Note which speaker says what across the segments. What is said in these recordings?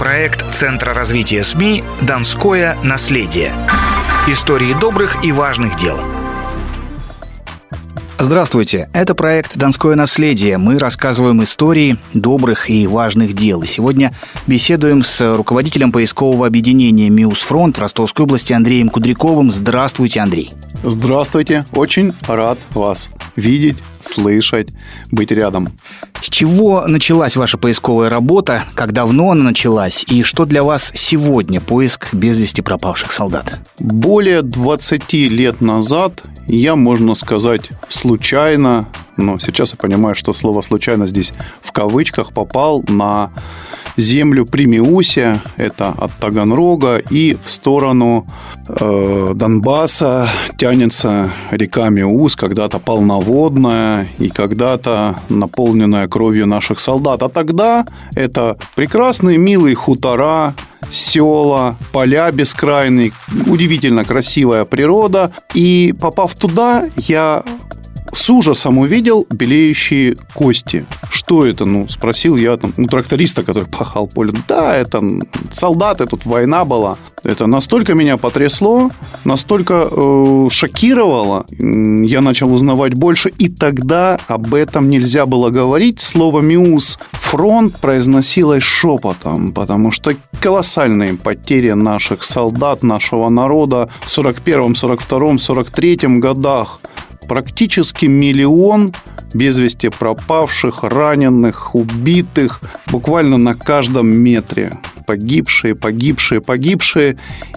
Speaker 1: Проект Центра развития СМИ «Донское наследие». Истории добрых и важных дел – Здравствуйте, это проект «Донское наследие». Мы рассказываем истории добрых и важных дел. И сегодня беседуем с руководителем поискового объединения «Миус Фронт» в Ростовской области Андреем Кудряковым. Здравствуйте, Андрей.
Speaker 2: Здравствуйте, очень рад вас видеть, слышать, быть рядом.
Speaker 1: С чего началась ваша поисковая работа, как давно она началась и что для вас сегодня поиск без вести пропавших солдат?
Speaker 2: Более 20 лет назад я, можно сказать, случайно, но сейчас я понимаю, что слово «случайно» здесь в кавычках попал на землю Примиусе, это от Таганрога, и в сторону э, Донбасса тянется река Миус, когда-то полноводная и когда-то наполненная кровью наших солдат. А тогда это прекрасные, милые хутора, села, поля бескрайные, удивительно красивая природа. И попав туда, я с ужасом увидел белеющие кости. Что это? Ну, спросил я там у тракториста, который пахал поле. Да, это солдаты, тут война была. Это настолько меня потрясло, настолько э, шокировало. Я начал узнавать больше, и тогда об этом нельзя было говорить. Слово «миус» фронт произносилось шепотом, потому что колоссальные потери наших солдат, нашего народа в 41-м, 42-м, 43-м годах практически миллион без вести пропавших, раненых, убитых, буквально на каждом метре. Погибшие, погибшие, погибшие.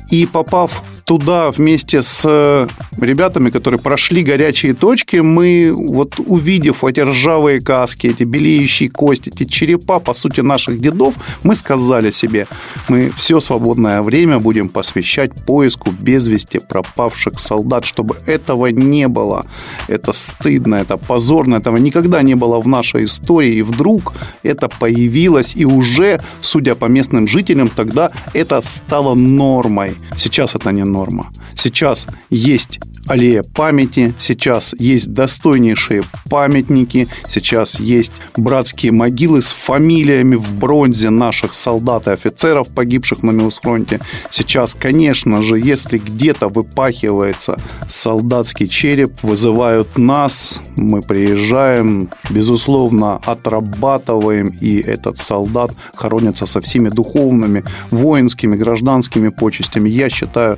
Speaker 2: И попав туда вместе с ребятами, которые прошли горячие точки, мы вот увидев эти ржавые каски, эти белеющие кости, эти черепа, по сути, наших дедов, мы сказали себе, мы все свободное время будем посвящать поиску без вести пропавших солдат, чтобы этого не было. Это стыдно, это позорно, этого никогда не было в нашей истории. И вдруг это появилось, и уже, судя по местным жителям, тогда это стало нормой. Сейчас это не норма. Сейчас есть аллея памяти, сейчас есть достойнейшие памятники, сейчас есть братские могилы с фамилиями в бронзе наших солдат и офицеров, погибших на Милсфронте. Сейчас, конечно же, если где-то выпахивается солдатский череп, вызывают нас, мы приезжаем, безусловно, отрабатываем, и этот солдат хоронится со всеми духовными, воинскими, гражданскими почестями. Я считаю,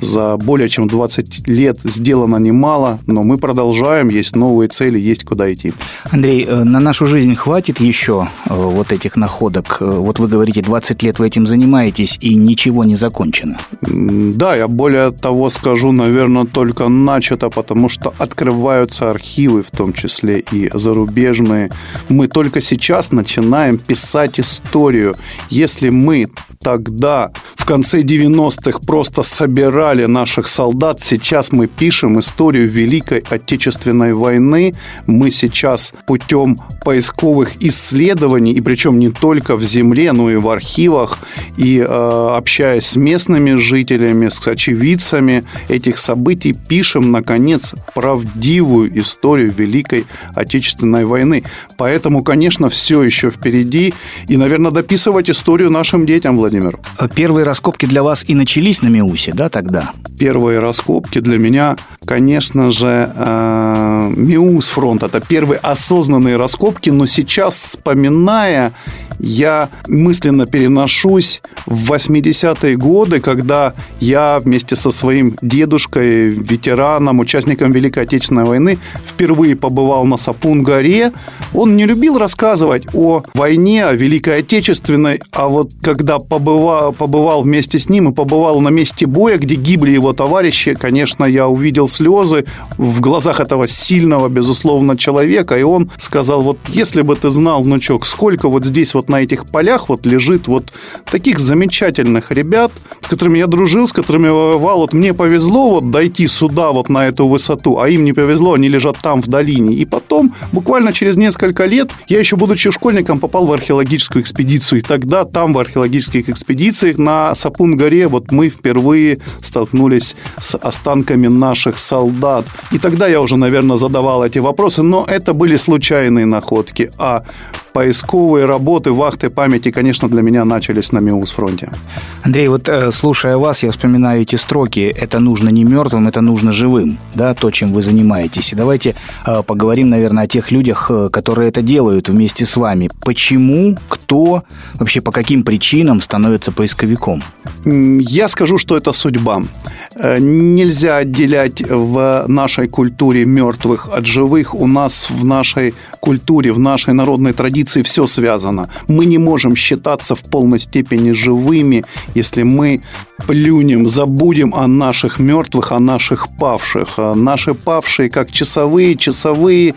Speaker 2: за более чем 20 лет сделано немало, но мы продолжаем, есть новые цели, есть куда идти.
Speaker 1: Андрей, э, на нашу жизнь хватит еще э, вот этих находок? Э, вот вы говорите, 20 лет вы этим занимаетесь, и ничего не закончено.
Speaker 2: Да, я более того скажу, наверное, только начато, потому что открываются архивы, в том числе и зарубежные. Мы только сейчас начинаем писать историю. Если мы тогда, в конце 90-х, просто собирали наших солдат. Сейчас мы пишем историю Великой Отечественной войны. Мы сейчас путем поисковых исследований, и причем не только в земле, но и в архивах, и э, общаясь с местными жителями, с очевидцами этих событий, пишем, наконец, правдивую историю Великой Отечественной войны. Поэтому, конечно, все еще впереди. И, наверное, дописывать историю нашим детям, Владимир Владимир?
Speaker 1: Первые раскопки для вас и начались на Миусе, да, тогда?
Speaker 2: Первые раскопки для меня, конечно же, э, Миус фронт. Это первые осознанные раскопки, но сейчас, вспоминая, я мысленно переношусь в 80-е годы, когда я вместе со своим дедушкой, ветераном, участником Великой Отечественной войны, впервые побывал на Сапун-горе. Он не любил рассказывать о войне, о Великой Отечественной, а вот когда побывал, побывал вместе с ним и побывал на месте боя, где гибли его товарищи. Конечно, я увидел слезы в глазах этого сильного, безусловно, человека. И он сказал, вот если бы ты знал, внучок, сколько вот здесь вот на этих полях вот лежит вот таких замечательных ребят, с которыми я дружил, с которыми воевал. Вот мне повезло вот дойти сюда вот на эту высоту, а им не повезло, они лежат там в долине. И потом, буквально через несколько лет, я еще будучи школьником попал в археологическую экспедицию. И тогда там в археологических экспедициях на Сапун-горе вот мы впервые столкнулись с останками наших солдат. И тогда я уже, наверное, задавал эти вопросы, но это были случайные находки. А поисковые работы, вахты памяти, конечно, для меня начались на Миус-фронте.
Speaker 1: Андрей, вот э, слушая вас, я вспоминаю эти строки. Это нужно не мертвым, это нужно живым, да, то, чем вы занимаетесь. И давайте э, поговорим, наверное, о тех людях, э, которые это делают вместе с вами. Почему, кто, вообще по каким причинам становится поисковиком?
Speaker 2: Я скажу, что это судьба. Нельзя отделять в нашей культуре мертвых от живых. У нас в нашей культуре, в нашей народной традиции все связано. Мы не можем считаться в полной степени живыми, если мы плюнем, забудем о наших мертвых, о наших павших. А наши павшие, как часовые, часовые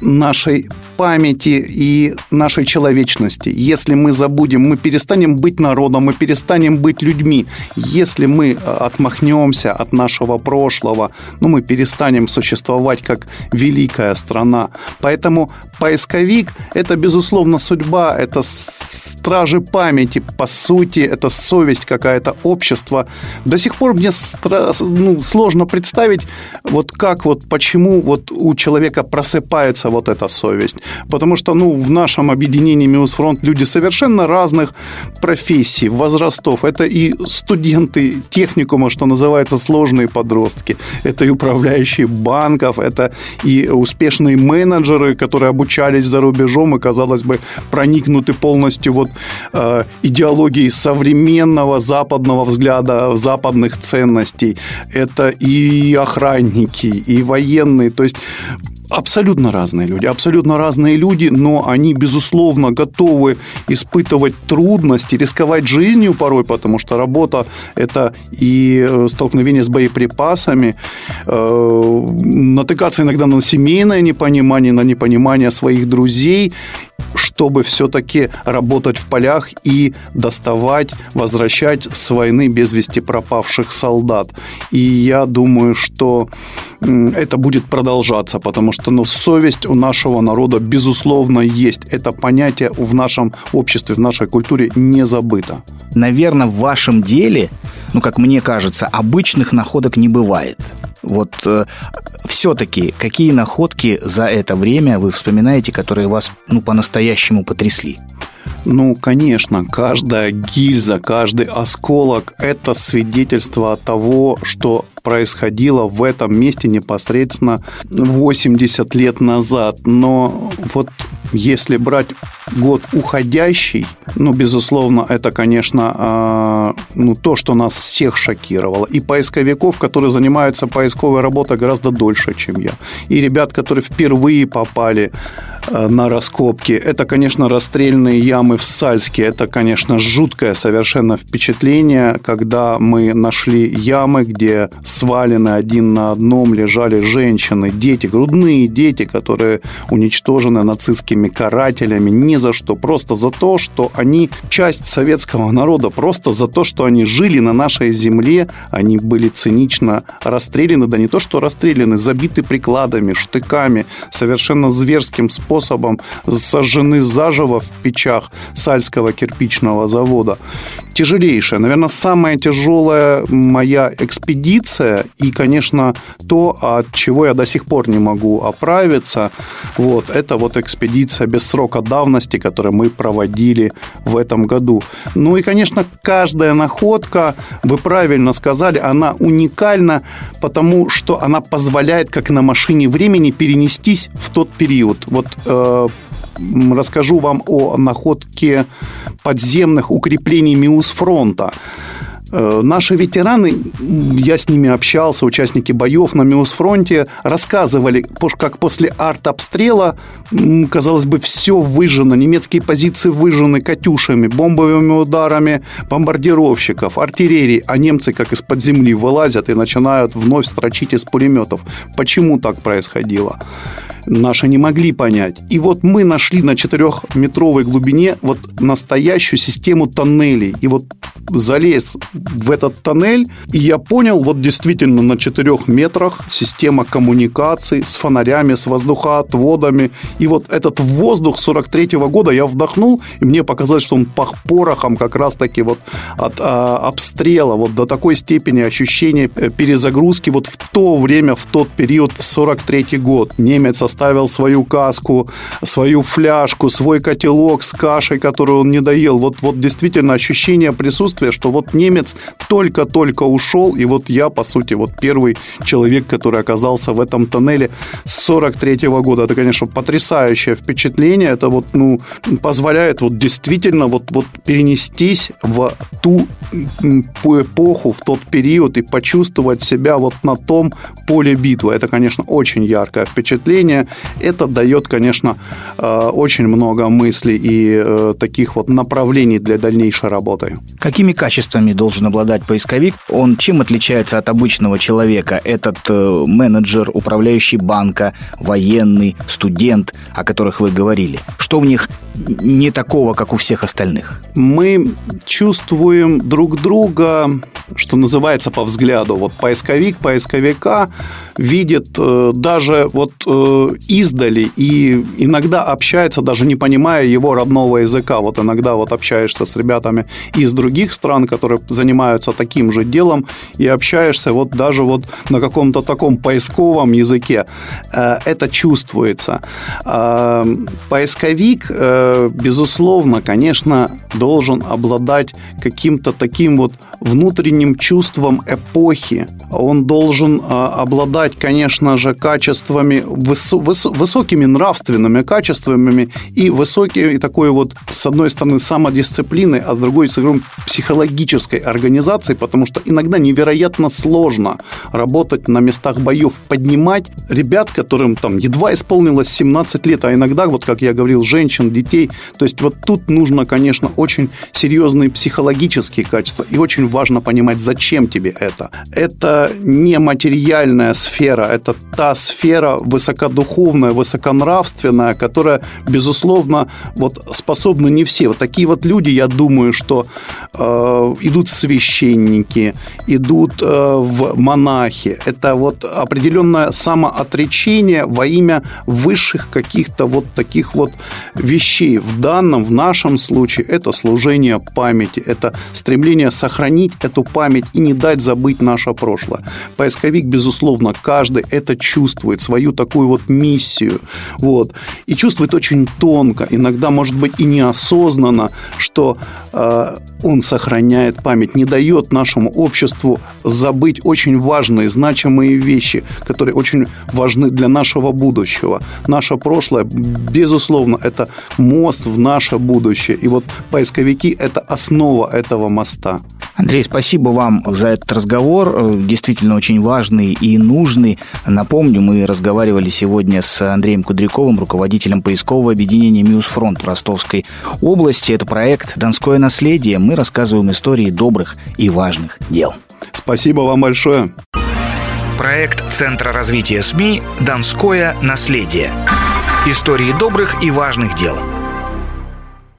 Speaker 2: нашей памяти и нашей человечности. Если мы забудем, мы перестанем быть народом, мы перестанем быть людьми. Если мы э, отмахнемся от нашего прошлого, ну, мы перестанем существовать как великая страна. Поэтому поисковик – это, безусловно, судьба, это стражи памяти, по сути, это совесть какая-то, общество. До сих пор мне ну, сложно представить, вот как, вот почему вот у человека просыпается вот эта совесть. Потому что, ну, в нашем объединении Миусфронт люди совершенно разных профессий, возрастов. Это и студенты техникума, что называется, сложные подростки. Это и управляющие банков, это и успешные менеджеры, которые обучались за рубежом и, казалось бы, проникнуты полностью вот э, идеологией современного западного взгляда, западных ценностей. Это и охранники, и военные. То есть абсолютно разные люди, абсолютно разные люди, но они, безусловно, готовы испытывать трудности, рисковать жизнью порой, потому что работа – это и э, столкновение с боеприпасами, э, натыкаться иногда на семейное непонимание, на непонимание своих друзей, чтобы все-таки работать в полях и доставать, возвращать с войны без вести пропавших солдат. И я думаю, что это будет продолжаться, потому что ну, совесть у нашего народа, безусловно, есть. Это понятие в нашем обществе, в нашей культуре не забыто.
Speaker 1: Наверное, в вашем деле, ну, как мне кажется, обычных находок не бывает. Вот э, все-таки какие находки за это время вы вспоминаете, которые вас ну, по-настоящему потрясли?
Speaker 2: Ну, конечно, каждая гильза, каждый осколок – это свидетельство того, что происходило в этом месте непосредственно 80 лет назад. Но вот если брать год уходящий, ну, безусловно, это, конечно, э, ну, то, что нас всех шокировало. И поисковиков, которые занимаются поисковой работой гораздо дольше, чем я. И ребят, которые впервые попали э, на раскопки. Это, конечно, расстрельные ямы в Сальске. Это, конечно, жуткое совершенно впечатление, когда мы нашли ямы, где свалены один на одном лежали женщины, дети, грудные дети, которые уничтожены нацистскими карателями ни за что, просто за то, что они часть советского народа, просто за то, что они жили на нашей земле, они были цинично расстреляны, да не то, что расстреляны, забиты прикладами, штыками, совершенно зверским способом сожжены заживо в печах Сальского кирпичного завода. Тяжелейшая, наверное, самая тяжелая моя экспедиция и, конечно, то, от чего я до сих пор не могу оправиться, вот, это вот экспедиция без срока давности, которую мы проводили в этом году. Ну и, конечно, каждая находка, вы правильно сказали, она уникальна, потому что она позволяет, как на машине времени, перенестись в тот период. Вот э, расскажу вам о находке подземных укреплений Миусфронта. Э, наши ветераны, я с ними общался, участники боев на Миусфронте, рассказывали, как после артобстрела, казалось бы, все выжжено, немецкие позиции выжжены «Катюшами», бомбовыми ударами бомбардировщиков, артиллерии, а немцы как из-под земли вылазят и начинают вновь строчить из пулеметов. Почему так происходило? наши не могли понять. И вот мы нашли на 4-метровой глубине вот настоящую систему тоннелей. И вот залез в этот тоннель, и я понял, вот действительно на 4 метрах система коммуникаций с фонарями, с воздухоотводами. И вот этот воздух 43 -го года я вдохнул, и мне показалось, что он пах порохом как раз-таки вот от а, обстрела, вот до такой степени ощущения э, перезагрузки вот в то время, в тот период, в 43 год. Немец оставил свою каску, свою фляжку, свой котелок с кашей, которую он не доел. Вот, вот действительно ощущение присутствия, что вот немец только-только ушел, и вот я, по сути, вот первый человек, который оказался в этом тоннеле с 43 -го года. Это, конечно, потрясающее впечатление. Это вот, ну, позволяет вот действительно вот, вот перенестись в ту эпоху, в тот период и почувствовать себя вот на том поле битвы. Это, конечно, очень яркое впечатление. Это дает, конечно, э, очень много мыслей и э, таких вот направлений для дальнейшей работы.
Speaker 1: Какими качествами должен обладать поисковик? Он чем отличается от обычного человека? Этот э, менеджер, управляющий банка, военный, студент, о которых вы говорили. Что в них не такого, как у всех остальных?
Speaker 2: Мы чувствуем друг друга, что называется, по взгляду. Вот поисковик, поисковика видит э, даже вот э, издали и иногда общается, даже не понимая его родного языка. Вот иногда вот общаешься с ребятами из других стран, которые занимаются таким же делом, и общаешься вот даже вот на каком-то таком поисковом языке. Э, это чувствуется. Поисковик, безусловно, конечно, должен обладать каким-то таким вот внутренним чувством эпохи. Он должен обладать, конечно же, качествами, высо- выс- высокими нравственными качествами и высокой такой вот, с одной стороны, самодисциплины, а с другой стороны, психологической организацией, потому что иногда невероятно сложно работать на местах боев, поднимать ребят, которым там едва исполнилось 17 лет, а иногда, вот как я говорил, женщин, детей. То есть вот тут нужно, конечно, очень серьезные психологические качества и очень важно понимать, зачем тебе это. Это не материальная сфера, это та сфера высокодуховная, высоконравственная, которая, безусловно, вот способны не все. Вот такие вот люди, я думаю, что э, идут священники, идут э, в монахи. Это вот определенное самоотречение во имя высших каких-то вот таких вот вещей. В данном, в нашем случае, это служение памяти, это стремление сохранить эту память и не дать забыть наше прошлое. Поисковик, безусловно, каждый это чувствует, свою такую вот миссию. Вот. И чувствует очень тонко, иногда, может быть, и неосознанно, что э, он сохраняет память, не дает нашему обществу забыть очень важные, значимые вещи, которые очень важны для нашего будущего. Наше прошлое, безусловно, это мост в наше будущее. И вот поисковики – это основа этого моста.
Speaker 1: Андрей, спасибо вам за этот разговор, э, действительно очень важный и нужный. Напомню, мы разговаривали сегодня с Андреем Кудряковым, руководителем поискового объединения «Миус-Фронт» в Ростовской области. Это проект «Донское наследие». Мы рассказываем истории добрых и важных дел.
Speaker 2: Спасибо вам большое.
Speaker 1: Проект Центра развития СМИ «Донское наследие». Истории добрых и важных дел –